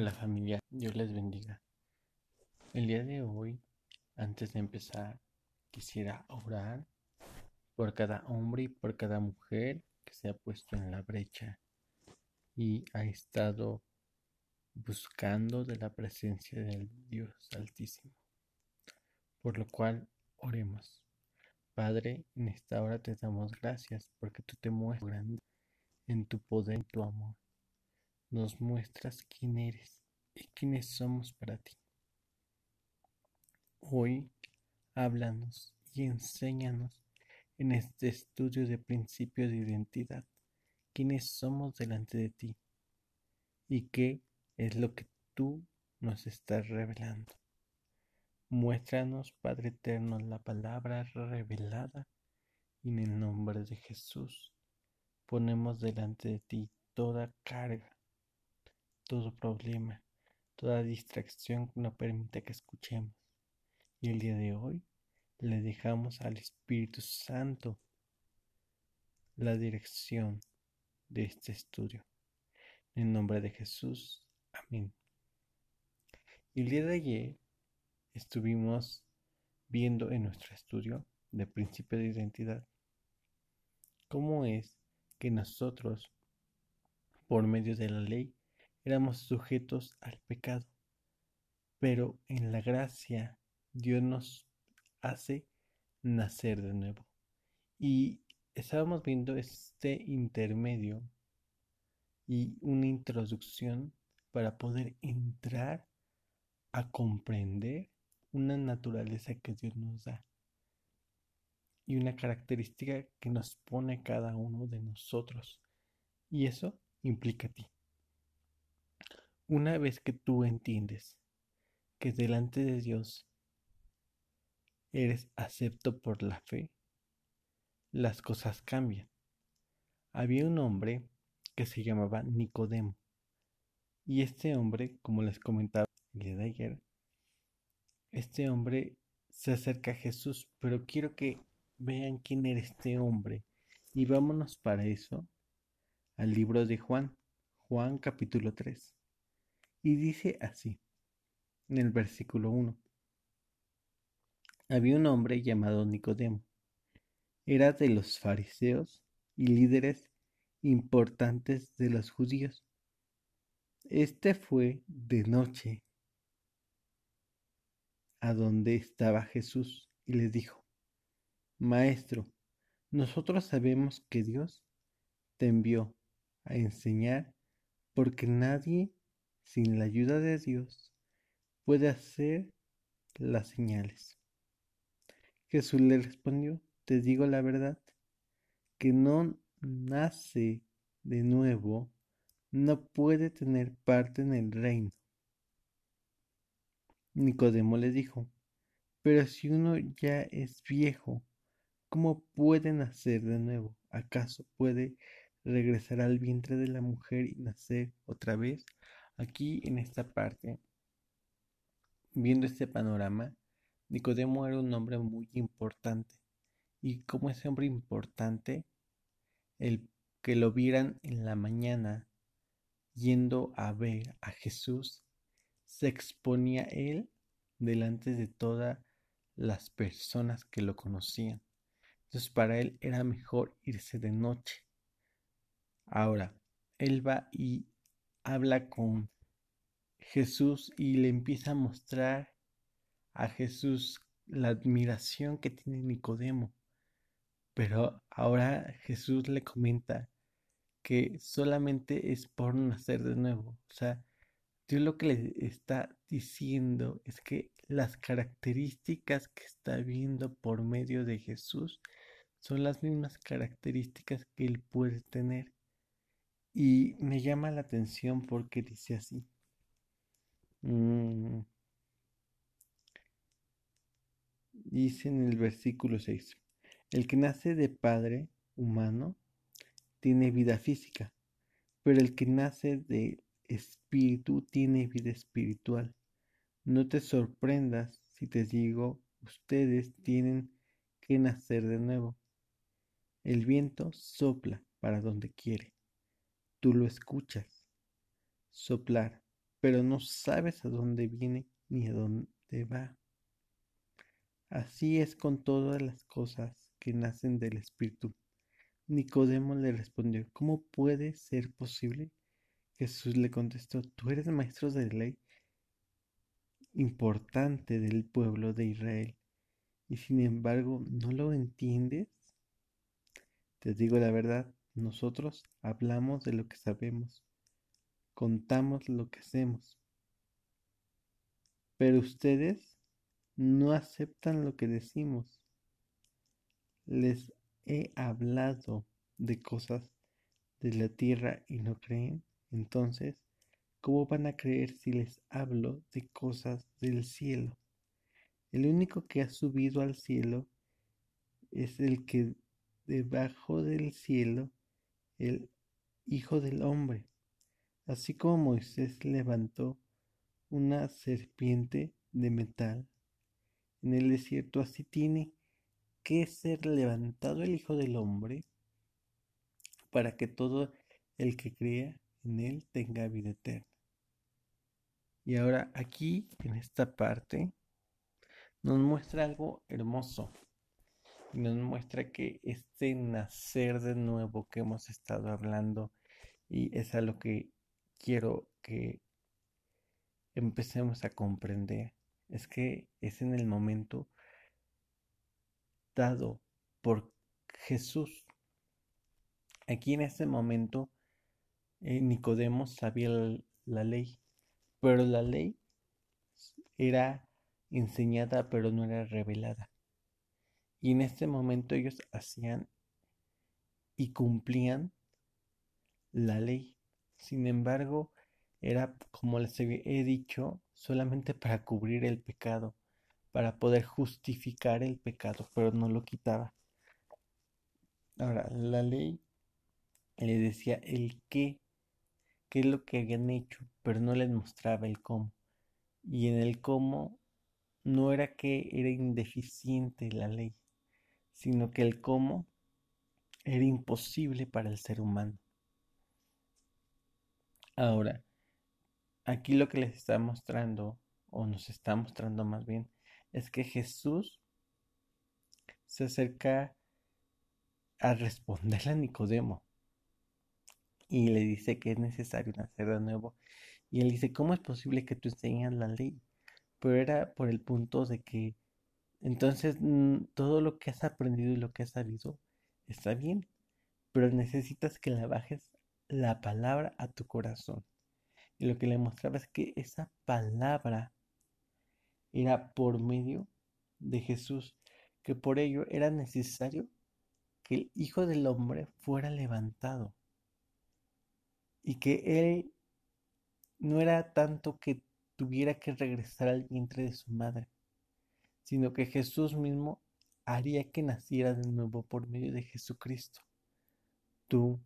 Hola familia, Dios les bendiga. El día de hoy, antes de empezar, quisiera orar por cada hombre y por cada mujer que se ha puesto en la brecha y ha estado buscando de la presencia del Dios Altísimo. Por lo cual, oremos. Padre, en esta hora te damos gracias porque tú te muestras grande en tu poder y tu amor nos muestras quién eres y quiénes somos para ti. Hoy háblanos y enséñanos en este estudio de principios de identidad quiénes somos delante de ti y qué es lo que tú nos estás revelando. Muéstranos, Padre Eterno, la palabra revelada y en el nombre de Jesús ponemos delante de ti toda carga todo problema, toda distracción no permite que escuchemos. Y el día de hoy le dejamos al Espíritu Santo la dirección de este estudio. En nombre de Jesús. Amén. El día de ayer estuvimos viendo en nuestro estudio de principio de identidad cómo es que nosotros, por medio de la ley, éramos sujetos al pecado, pero en la gracia Dios nos hace nacer de nuevo. Y estábamos viendo este intermedio y una introducción para poder entrar a comprender una naturaleza que Dios nos da y una característica que nos pone cada uno de nosotros. Y eso implica a ti. Una vez que tú entiendes que delante de Dios eres acepto por la fe, las cosas cambian. Había un hombre que se llamaba Nicodemo. Y este hombre, como les comentaba el día de ayer, este hombre se acerca a Jesús, pero quiero que vean quién era este hombre. Y vámonos para eso al libro de Juan, Juan capítulo 3. Y dice así, en el versículo 1. Había un hombre llamado Nicodemo. Era de los fariseos y líderes importantes de los judíos. Este fue de noche a donde estaba Jesús y le dijo, Maestro, nosotros sabemos que Dios te envió a enseñar porque nadie sin la ayuda de Dios, puede hacer las señales. Jesús le respondió, te digo la verdad, que no nace de nuevo, no puede tener parte en el reino. Nicodemo le dijo, pero si uno ya es viejo, ¿cómo puede nacer de nuevo? ¿Acaso puede regresar al vientre de la mujer y nacer otra vez? Aquí en esta parte, viendo este panorama, Nicodemo era un hombre muy importante. Y como ese hombre importante, el que lo vieran en la mañana yendo a ver a Jesús, se exponía él delante de todas las personas que lo conocían. Entonces para él era mejor irse de noche. Ahora, él va y habla con Jesús y le empieza a mostrar a Jesús la admiración que tiene Nicodemo. Pero ahora Jesús le comenta que solamente es por nacer de nuevo. O sea, Dios lo que le está diciendo es que las características que está viendo por medio de Jesús son las mismas características que él puede tener. Y me llama la atención porque dice así. Mm. Dice en el versículo 6, el que nace de padre humano tiene vida física, pero el que nace de espíritu tiene vida espiritual. No te sorprendas si te digo, ustedes tienen que nacer de nuevo. El viento sopla para donde quiere tú lo escuchas soplar, pero no sabes a dónde viene ni a dónde va. Así es con todas las cosas que nacen del Espíritu. Nicodemo le respondió, ¿cómo puede ser posible? Jesús le contestó, tú eres maestro de ley importante del pueblo de Israel y sin embargo no lo entiendes. Te digo la verdad, nosotros hablamos de lo que sabemos, contamos lo que hacemos, pero ustedes no aceptan lo que decimos. Les he hablado de cosas de la tierra y no creen. Entonces, ¿cómo van a creer si les hablo de cosas del cielo? El único que ha subido al cielo es el que debajo del cielo, el Hijo del Hombre. Así como Moisés levantó una serpiente de metal en el desierto, así tiene que ser levantado el Hijo del Hombre para que todo el que crea en él tenga vida eterna. Y ahora aquí, en esta parte, nos muestra algo hermoso. Nos muestra que este nacer de nuevo que hemos estado hablando y es a lo que quiero que empecemos a comprender es que es en el momento dado por Jesús. Aquí en este momento eh, Nicodemo sabía la ley, pero la ley era enseñada pero no era revelada. Y en este momento ellos hacían y cumplían la ley. Sin embargo, era, como les he dicho, solamente para cubrir el pecado, para poder justificar el pecado, pero no lo quitaba. Ahora, la ley le decía el qué, qué es lo que habían hecho, pero no les mostraba el cómo. Y en el cómo no era que era indeficiente la ley, sino que el cómo era imposible para el ser humano. Ahora, Aquí lo que les está mostrando, o nos está mostrando más bien, es que Jesús se acerca a responderle a Nicodemo y le dice que es necesario nacer de nuevo. Y él dice, ¿cómo es posible que tú enseñas la ley? Pero era por el punto de que entonces mm, todo lo que has aprendido y lo que has sabido está bien, pero necesitas que le bajes la palabra a tu corazón. Y lo que le mostraba es que esa palabra era por medio de Jesús, que por ello era necesario que el Hijo del Hombre fuera levantado y que Él no era tanto que tuviera que regresar al vientre de su madre, sino que Jesús mismo haría que naciera de nuevo por medio de Jesucristo. Tú,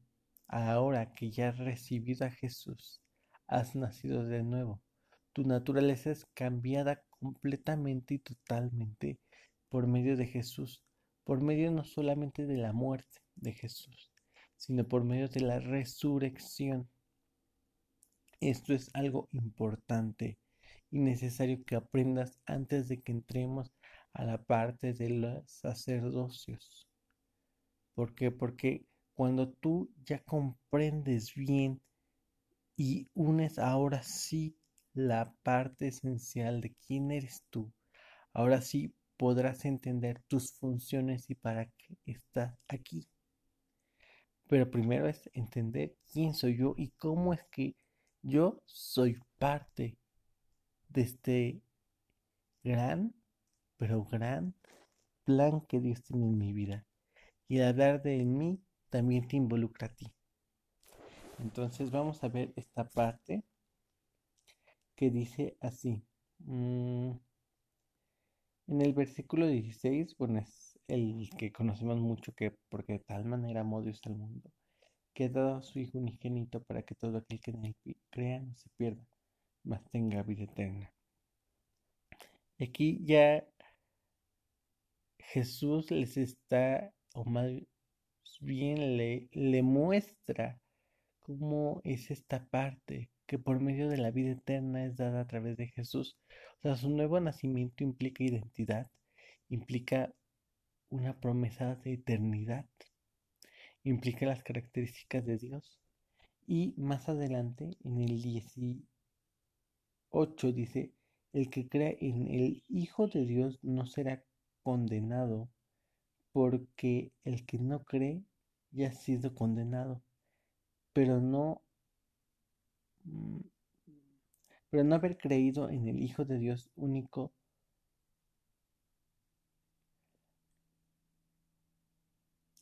ahora que ya has recibido a Jesús, has nacido de nuevo. Tu naturaleza es cambiada completamente y totalmente por medio de Jesús, por medio no solamente de la muerte de Jesús, sino por medio de la resurrección. Esto es algo importante y necesario que aprendas antes de que entremos a la parte de los sacerdocios. ¿Por qué? Porque cuando tú ya comprendes bien y unes ahora sí la parte esencial de quién eres tú. Ahora sí podrás entender tus funciones y para qué estás aquí. Pero primero es entender quién soy yo y cómo es que yo soy parte de este gran, pero gran plan que Dios tiene en mi vida. Y al hablar de mí también te involucra a ti. Entonces vamos a ver esta parte que dice así. Mm, en el versículo 16, bueno, es el que conocemos mucho que porque de tal manera amó Dios al mundo, que ha dado a su Hijo unigénito para que todo aquel que en él crea no se pierda, mas tenga vida eterna. Aquí ya Jesús les está, o más bien le, le muestra cómo es esta parte que por medio de la vida eterna es dada a través de Jesús. O sea, su nuevo nacimiento implica identidad, implica una promesa de eternidad, implica las características de Dios. Y más adelante, en el 18, dice, el que cree en el Hijo de Dios no será condenado, porque el que no cree ya ha sido condenado, pero no mm, pero no haber creído en el Hijo de Dios único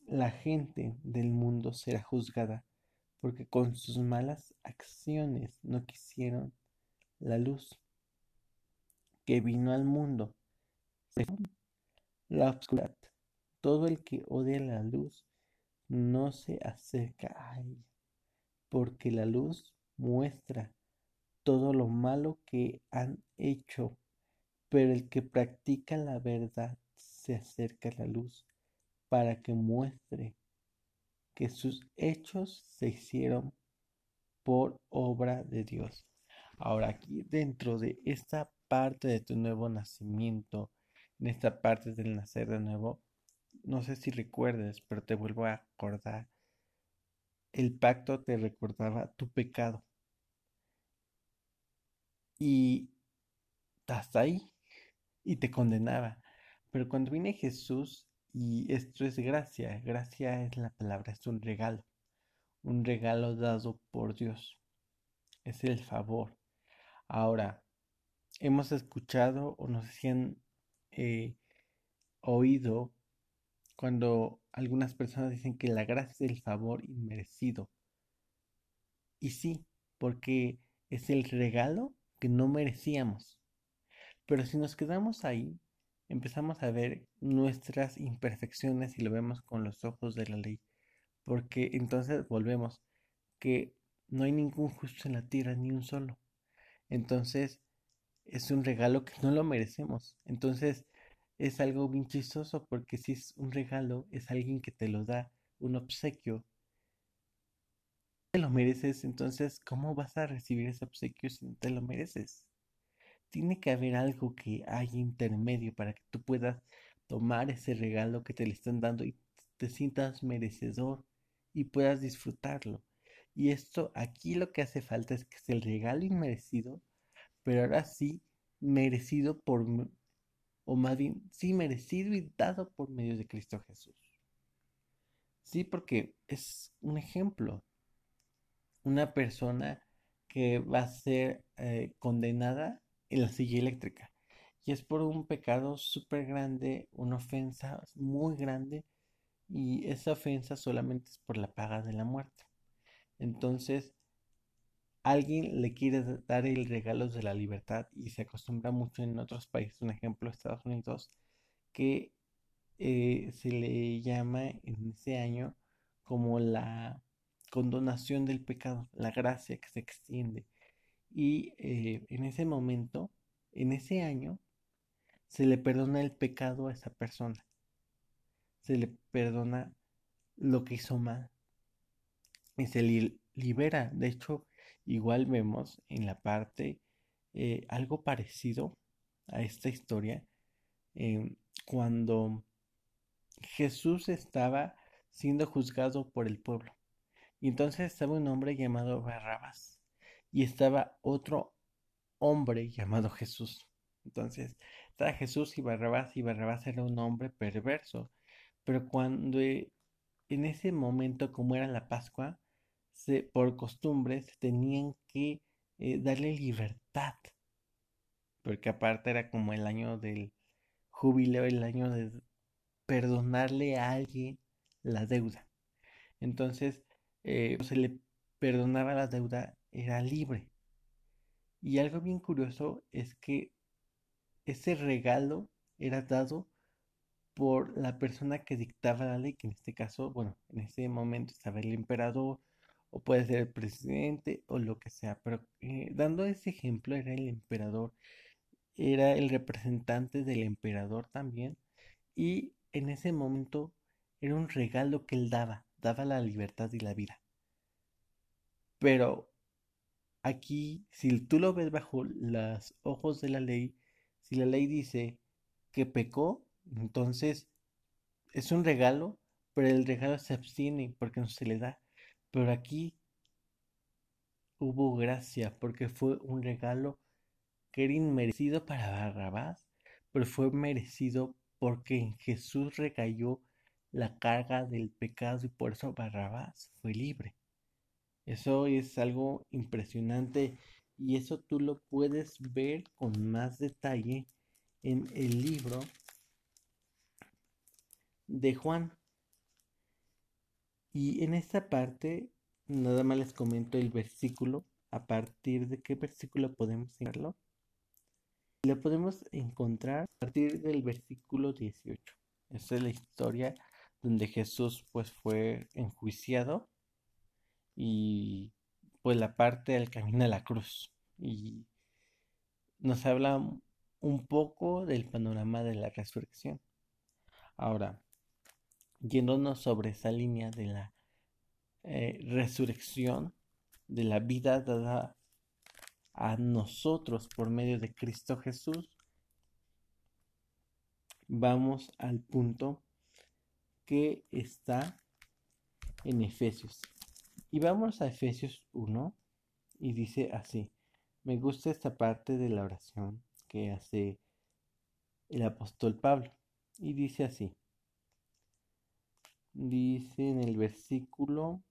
la gente del mundo será juzgada, porque con sus malas acciones no quisieron la luz que vino al mundo. La oscuridad. Todo el que odia la luz no se acerca a ella, porque la luz muestra todo lo malo que han hecho, pero el que practica la verdad se acerca a la luz para que muestre que sus hechos se hicieron por obra de Dios. Ahora aquí dentro de esta parte de tu nuevo nacimiento, en esta parte del nacer de nuevo, no sé si recuerdes, pero te vuelvo a acordar. El pacto te recordaba tu pecado. Y hasta ahí. Y te condenaba. Pero cuando viene Jesús, y esto es gracia, gracia es la palabra, es un regalo. Un regalo dado por Dios. Es el favor. Ahora, hemos escuchado o nos han eh, oído cuando algunas personas dicen que la gracia es el favor inmerecido. Y sí, porque es el regalo que no merecíamos. Pero si nos quedamos ahí, empezamos a ver nuestras imperfecciones y lo vemos con los ojos de la ley. Porque entonces volvemos que no hay ningún justo en la tierra, ni un solo. Entonces, es un regalo que no lo merecemos. Entonces, es algo bien chistoso porque si es un regalo, es alguien que te lo da, un obsequio. Te lo mereces, entonces, ¿cómo vas a recibir ese obsequio si no te lo mereces? Tiene que haber algo que haya intermedio para que tú puedas tomar ese regalo que te le están dando y te sientas merecedor y puedas disfrutarlo. Y esto aquí lo que hace falta es que es el regalo inmerecido, pero ahora sí merecido por, o más bien, sí merecido y dado por medio de Cristo Jesús. Sí, porque es un ejemplo. Una persona que va a ser eh, condenada en la silla eléctrica. Y es por un pecado súper grande, una ofensa muy grande. Y esa ofensa solamente es por la paga de la muerte. Entonces, alguien le quiere dar el regalo de la libertad y se acostumbra mucho en otros países, un ejemplo, Estados Unidos, que eh, se le llama en ese año como la condonación del pecado, la gracia que se extiende. Y eh, en ese momento, en ese año, se le perdona el pecado a esa persona. Se le perdona lo que hizo mal y se libera. De hecho, igual vemos en la parte eh, algo parecido a esta historia em, cuando Jesús estaba siendo juzgado por el pueblo. Y entonces estaba un hombre llamado Barrabás y estaba otro hombre llamado Jesús. Entonces estaba Jesús y Barrabás y Barrabás era un hombre perverso. Pero cuando en ese momento, como era la Pascua, por costumbre se tenían que eh, darle libertad. Porque aparte era como el año del jubileo, el año de perdonarle a alguien la deuda. Entonces, eh, se le perdonaba la deuda, era libre. Y algo bien curioso es que ese regalo era dado por la persona que dictaba la ley, que en este caso, bueno, en ese momento estaba el emperador o puede ser el presidente o lo que sea, pero eh, dando ese ejemplo era el emperador, era el representante del emperador también y en ese momento era un regalo que él daba, daba la libertad y la vida. Pero aquí, si tú lo ves bajo los ojos de la ley, si la ley dice que pecó, entonces es un regalo, pero el regalo se abstiene porque no se le da. Pero aquí hubo gracia porque fue un regalo que era inmerecido para Barrabás, pero fue merecido porque en Jesús recayó la carga del pecado y por eso Barrabás fue libre. Eso es algo impresionante y eso tú lo puedes ver con más detalle en el libro de Juan. Y en esta parte, nada más les comento el versículo. ¿A partir de qué versículo podemos verlo? Lo podemos encontrar a partir del versículo 18. Esa es la historia donde Jesús pues fue enjuiciado y pues la parte del camino a la cruz. Y nos habla un poco del panorama de la resurrección. Ahora, yéndonos sobre esa línea de la eh, resurrección, de la vida dada a nosotros por medio de Cristo Jesús, vamos al punto que está en Efesios. Y vamos a Efesios 1 y dice así, me gusta esta parte de la oración que hace el apóstol Pablo. Y dice así, dice en el versículo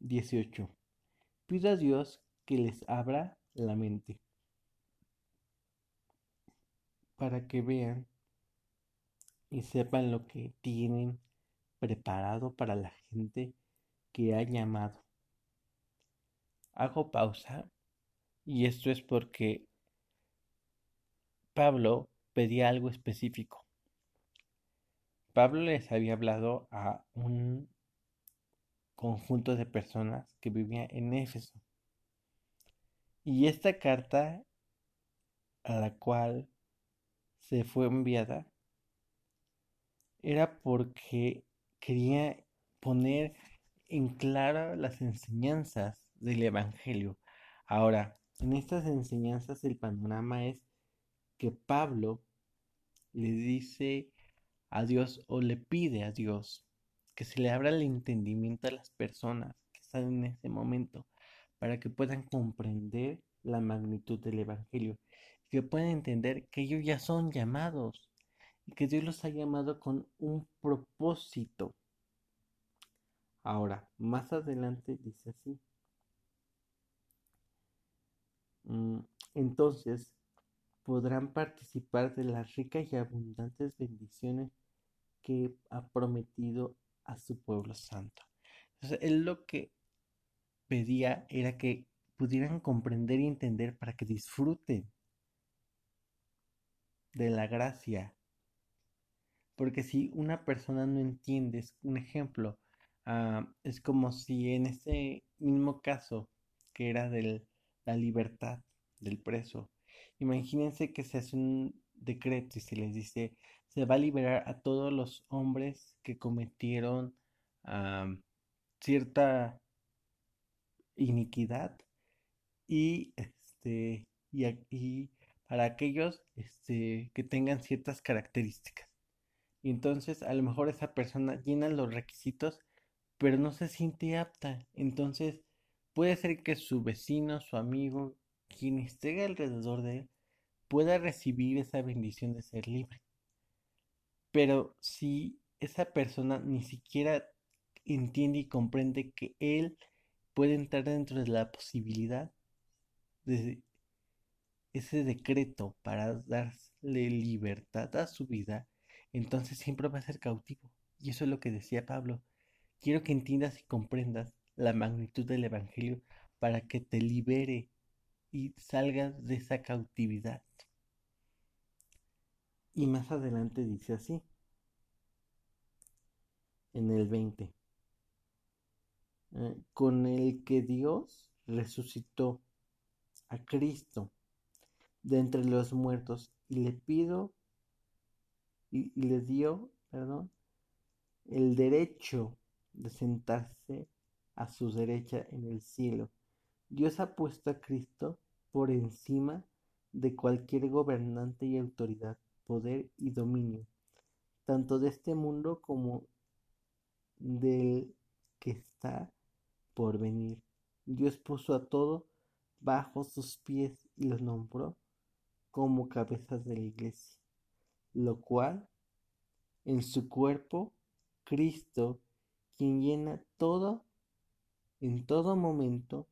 18, pido a Dios que les abra la mente para que vean y sepan lo que tienen preparado para la gente que ha llamado. Hago pausa y esto es porque Pablo pedía algo específico. Pablo les había hablado a un conjunto de personas que vivían en Éfeso. Y esta carta a la cual se fue enviada era porque quería poner en claro las enseñanzas del Evangelio. Ahora, en estas enseñanzas el panorama es que Pablo le dice a Dios o le pide a Dios que se le abra el entendimiento a las personas que están en ese momento para que puedan comprender la magnitud del Evangelio, que puedan entender que ellos ya son llamados y que Dios los ha llamado con un propósito. Ahora, más adelante dice así. Mm, entonces, podrán participar de las ricas y abundantes bendiciones que ha prometido a su pueblo santo. Entonces, él lo que pedía era que pudieran comprender y entender para que disfruten de la gracia. Porque si una persona no entiende, es un ejemplo, ah, es como si en ese mismo caso que era de la libertad del preso, Imagínense que se hace un decreto y se les dice, se va a liberar a todos los hombres que cometieron cierta iniquidad y este y, para aquellos este, que tengan ciertas características. Y entonces a lo mejor esa persona llena los requisitos, pero no se siente apta. Entonces puede ser que su vecino, su amigo, quien esté alrededor de él pueda recibir esa bendición de ser libre. Pero si esa persona ni siquiera entiende y comprende que él puede entrar dentro de la posibilidad de ese decreto para darle libertad a su vida, entonces siempre va a ser cautivo. Y eso es lo que decía Pablo. Quiero que entiendas y comprendas la magnitud del Evangelio para que te libere y salgas de esa cautividad. Y más adelante dice así, en el 20, eh, con el que Dios resucitó a Cristo de entre los muertos y le pido y, y le dio, perdón, el derecho de sentarse a su derecha en el cielo Dios ha puesto a Cristo por encima de cualquier gobernante y autoridad, poder y dominio, tanto de este mundo como del que está por venir. Dios puso a todo bajo sus pies y los nombró como cabezas de la iglesia, lo cual en su cuerpo, Cristo, quien llena todo, en todo momento,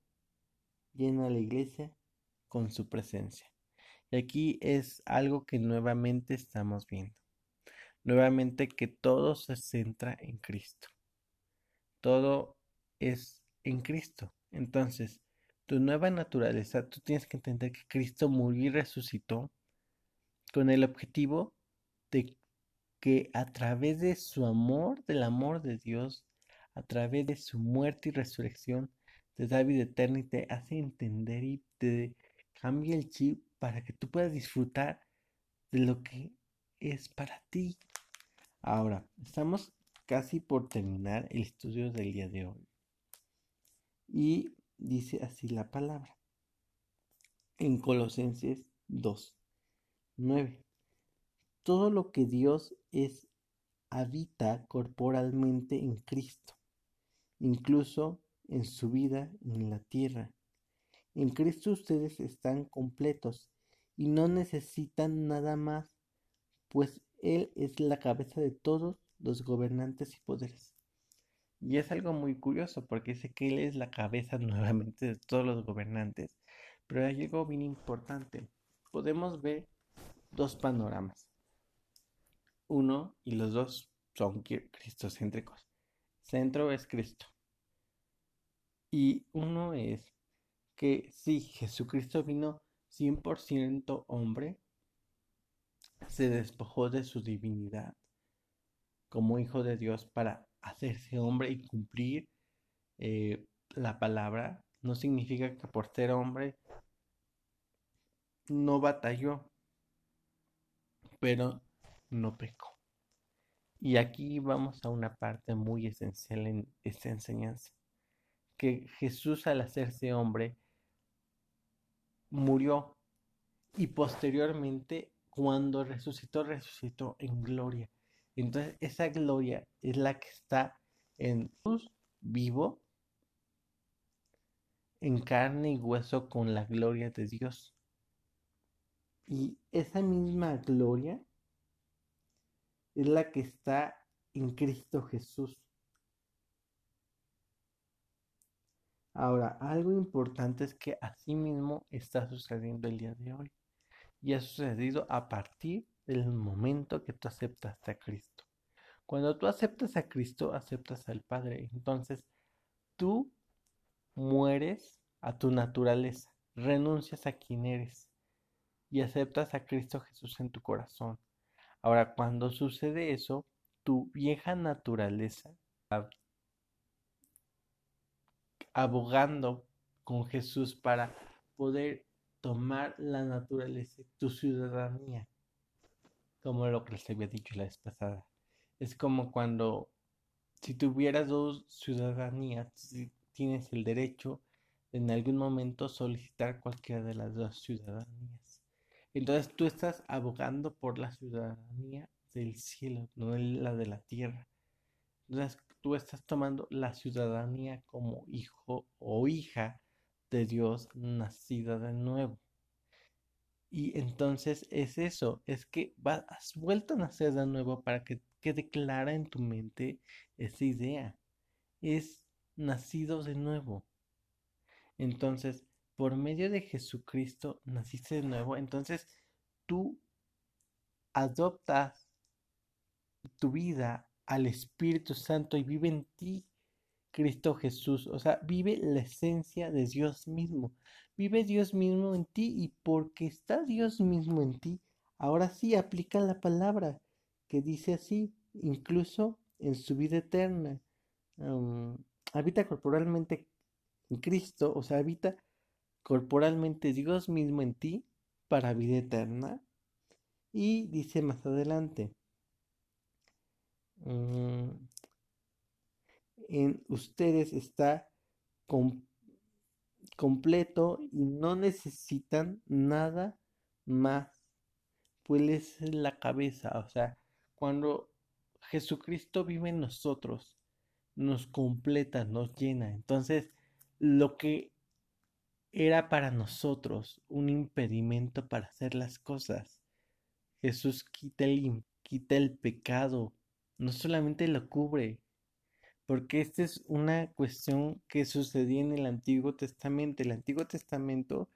llena la iglesia con su presencia. Y aquí es algo que nuevamente estamos viendo. Nuevamente que todo se centra en Cristo. Todo es en Cristo. Entonces, tu nueva naturaleza, tú tienes que entender que Cristo murió y resucitó con el objetivo de que a través de su amor, del amor de Dios, a través de su muerte y resurrección, te da vida eterna y te hace entender y te cambia el chip para que tú puedas disfrutar de lo que es para ti. Ahora, estamos casi por terminar el estudio del día de hoy. Y dice así la palabra. En Colosenses 2, 9. Todo lo que Dios es habita corporalmente en Cristo, incluso en su vida en la tierra. En Cristo ustedes están completos y no necesitan nada más, pues Él es la cabeza de todos los gobernantes y poderes. Y es algo muy curioso porque dice que Él es la cabeza nuevamente de todos los gobernantes. Pero hay algo bien importante. Podemos ver dos panoramas. Uno y los dos son cristocéntricos. Centro es Cristo. Y uno es que sí, Jesucristo vino 100% hombre, se despojó de su divinidad como hijo de Dios para hacerse hombre y cumplir eh, la palabra, no significa que por ser hombre no batalló, pero no pecó. Y aquí vamos a una parte muy esencial en esta enseñanza, que Jesús al hacerse hombre murió y posteriormente cuando resucitó, resucitó en gloria. Entonces esa gloria es la que está en Jesús vivo, en carne y hueso con la gloria de Dios. Y esa misma gloria es la que está en Cristo Jesús. Ahora, algo importante es que así mismo está sucediendo el día de hoy. Y ha sucedido a partir del momento que tú aceptas a Cristo. Cuando tú aceptas a Cristo, aceptas al Padre. Entonces, tú mueres a tu naturaleza, renuncias a quien eres y aceptas a Cristo Jesús en tu corazón. Ahora, cuando sucede eso, tu vieja naturaleza, abogando con Jesús para poder tomar la naturaleza, tu ciudadanía, como lo que les había dicho la vez pasada. Es como cuando si tuvieras dos ciudadanías, tienes el derecho en algún momento solicitar cualquiera de las dos ciudadanías. Entonces tú estás abogando por la ciudadanía del cielo, no la de la tierra. Entonces tú estás tomando la ciudadanía como hijo o hija de Dios nacida de nuevo. Y entonces es eso, es que has vuelto a nacer de nuevo para que quede clara en tu mente esa idea. Es nacido de nuevo. Entonces, por medio de Jesucristo naciste de nuevo. Entonces, tú adoptas tu vida al Espíritu Santo y vive en ti Cristo Jesús. O sea, vive la esencia de Dios mismo. Vive Dios mismo en ti y porque está Dios mismo en ti, ahora sí aplica la palabra que dice así, incluso en su vida eterna. habita corporalmente en Cristo, o sea, habita corporalmente Dios mismo en ti para vida eterna. Y dice más adelante, en ustedes está completo y no necesitan nada más. Pues es la cabeza, o sea, cuando Jesucristo vive en nosotros, nos completa, nos llena. Entonces, lo que era para nosotros un impedimento para hacer las cosas, Jesús quita el, quita el pecado, no solamente lo cubre, porque esta es una cuestión que sucedía en el Antiguo Testamento. El Antiguo Testamento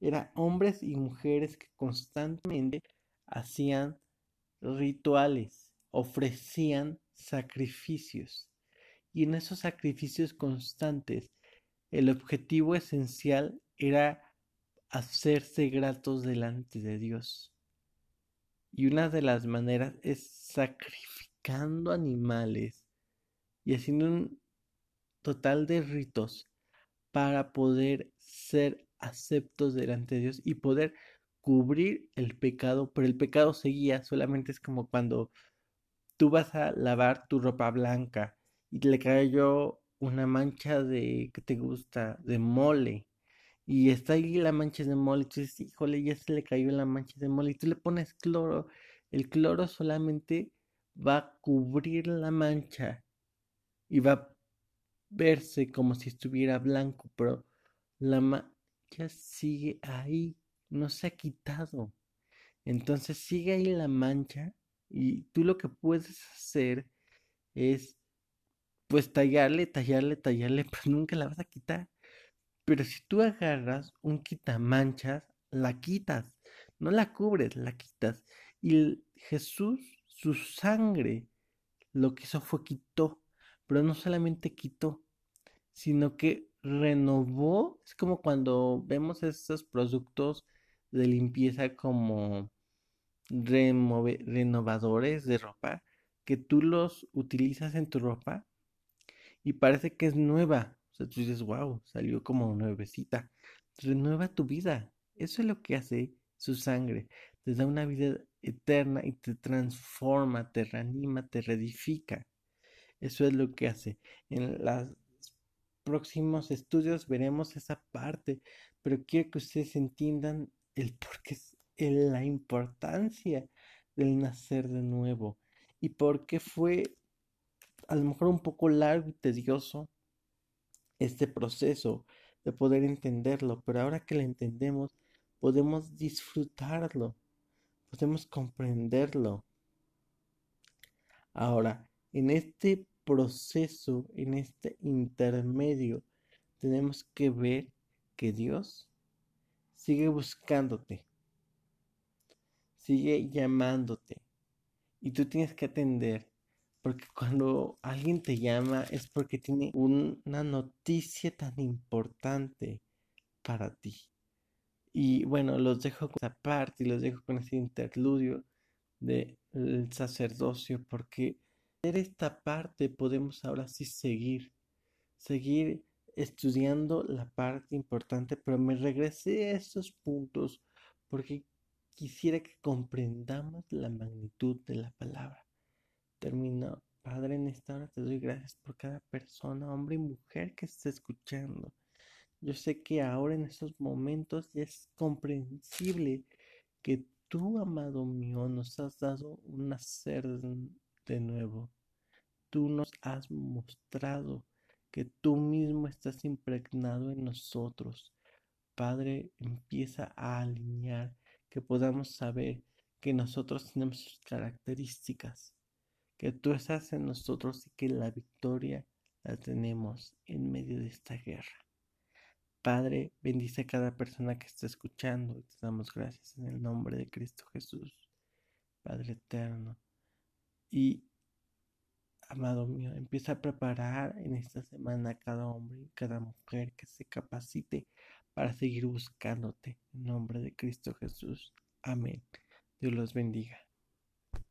era hombres y mujeres que constantemente hacían rituales, ofrecían sacrificios. Y en esos sacrificios constantes, el objetivo esencial era hacerse gratos delante de Dios. Y una de las maneras es animales y haciendo un total de ritos para poder ser aceptos delante de Dios y poder cubrir el pecado, pero el pecado seguía, solamente es como cuando tú vas a lavar tu ropa blanca y le cayó una mancha de, ¿qué te gusta? De mole. Y está ahí la mancha de mole. Y tú dices, híjole, ya se le cayó la mancha de mole. Y tú le pones cloro. El cloro solamente va a cubrir la mancha. Y va a verse como si estuviera blanco. Pero la mancha sigue ahí. No se ha quitado. Entonces sigue ahí la mancha. Y tú lo que puedes hacer es pues tallarle, tallarle, tallarle, pues nunca la vas a quitar. Pero si tú agarras un quitamanchas, la quitas, no la cubres, la quitas. Y Jesús, su sangre, lo que hizo fue quitó, pero no solamente quitó, sino que renovó. Es como cuando vemos esos productos de limpieza como renovadores de ropa, que tú los utilizas en tu ropa y parece que es nueva. O sea, tú dices, wow, salió como nuevecita. Renueva tu vida. Eso es lo que hace su sangre. Te da una vida eterna y te transforma, te reanima, te reedifica. Eso es lo que hace. En los próximos estudios veremos esa parte, pero quiero que ustedes entiendan el por qué es la importancia del nacer de nuevo y por qué fue a lo mejor un poco largo y tedioso este proceso de poder entenderlo, pero ahora que lo entendemos, podemos disfrutarlo, podemos comprenderlo. Ahora, en este proceso, en este intermedio, tenemos que ver que Dios sigue buscándote, sigue llamándote, y tú tienes que atender porque cuando alguien te llama es porque tiene una noticia tan importante para ti. Y bueno, los dejo con esa parte y los dejo con ese interludio del sacerdocio porque en esta parte podemos ahora sí seguir, seguir estudiando la parte importante, pero me regresé a esos puntos porque quisiera que comprendamos la magnitud de la palabra termino. Padre, en esta hora te doy gracias por cada persona, hombre y mujer que está escuchando. Yo sé que ahora en estos momentos es comprensible que tú, amado mío, nos has dado un nacer de nuevo. Tú nos has mostrado que tú mismo estás impregnado en nosotros. Padre, empieza a alinear, que podamos saber que nosotros tenemos sus características que tú estás en nosotros y que la victoria la tenemos en medio de esta guerra. Padre, bendice a cada persona que está escuchando te damos gracias en el nombre de Cristo Jesús, Padre eterno. Y, amado mío, empieza a preparar en esta semana a cada hombre y cada mujer que se capacite para seguir buscándote en nombre de Cristo Jesús. Amén. Dios los bendiga.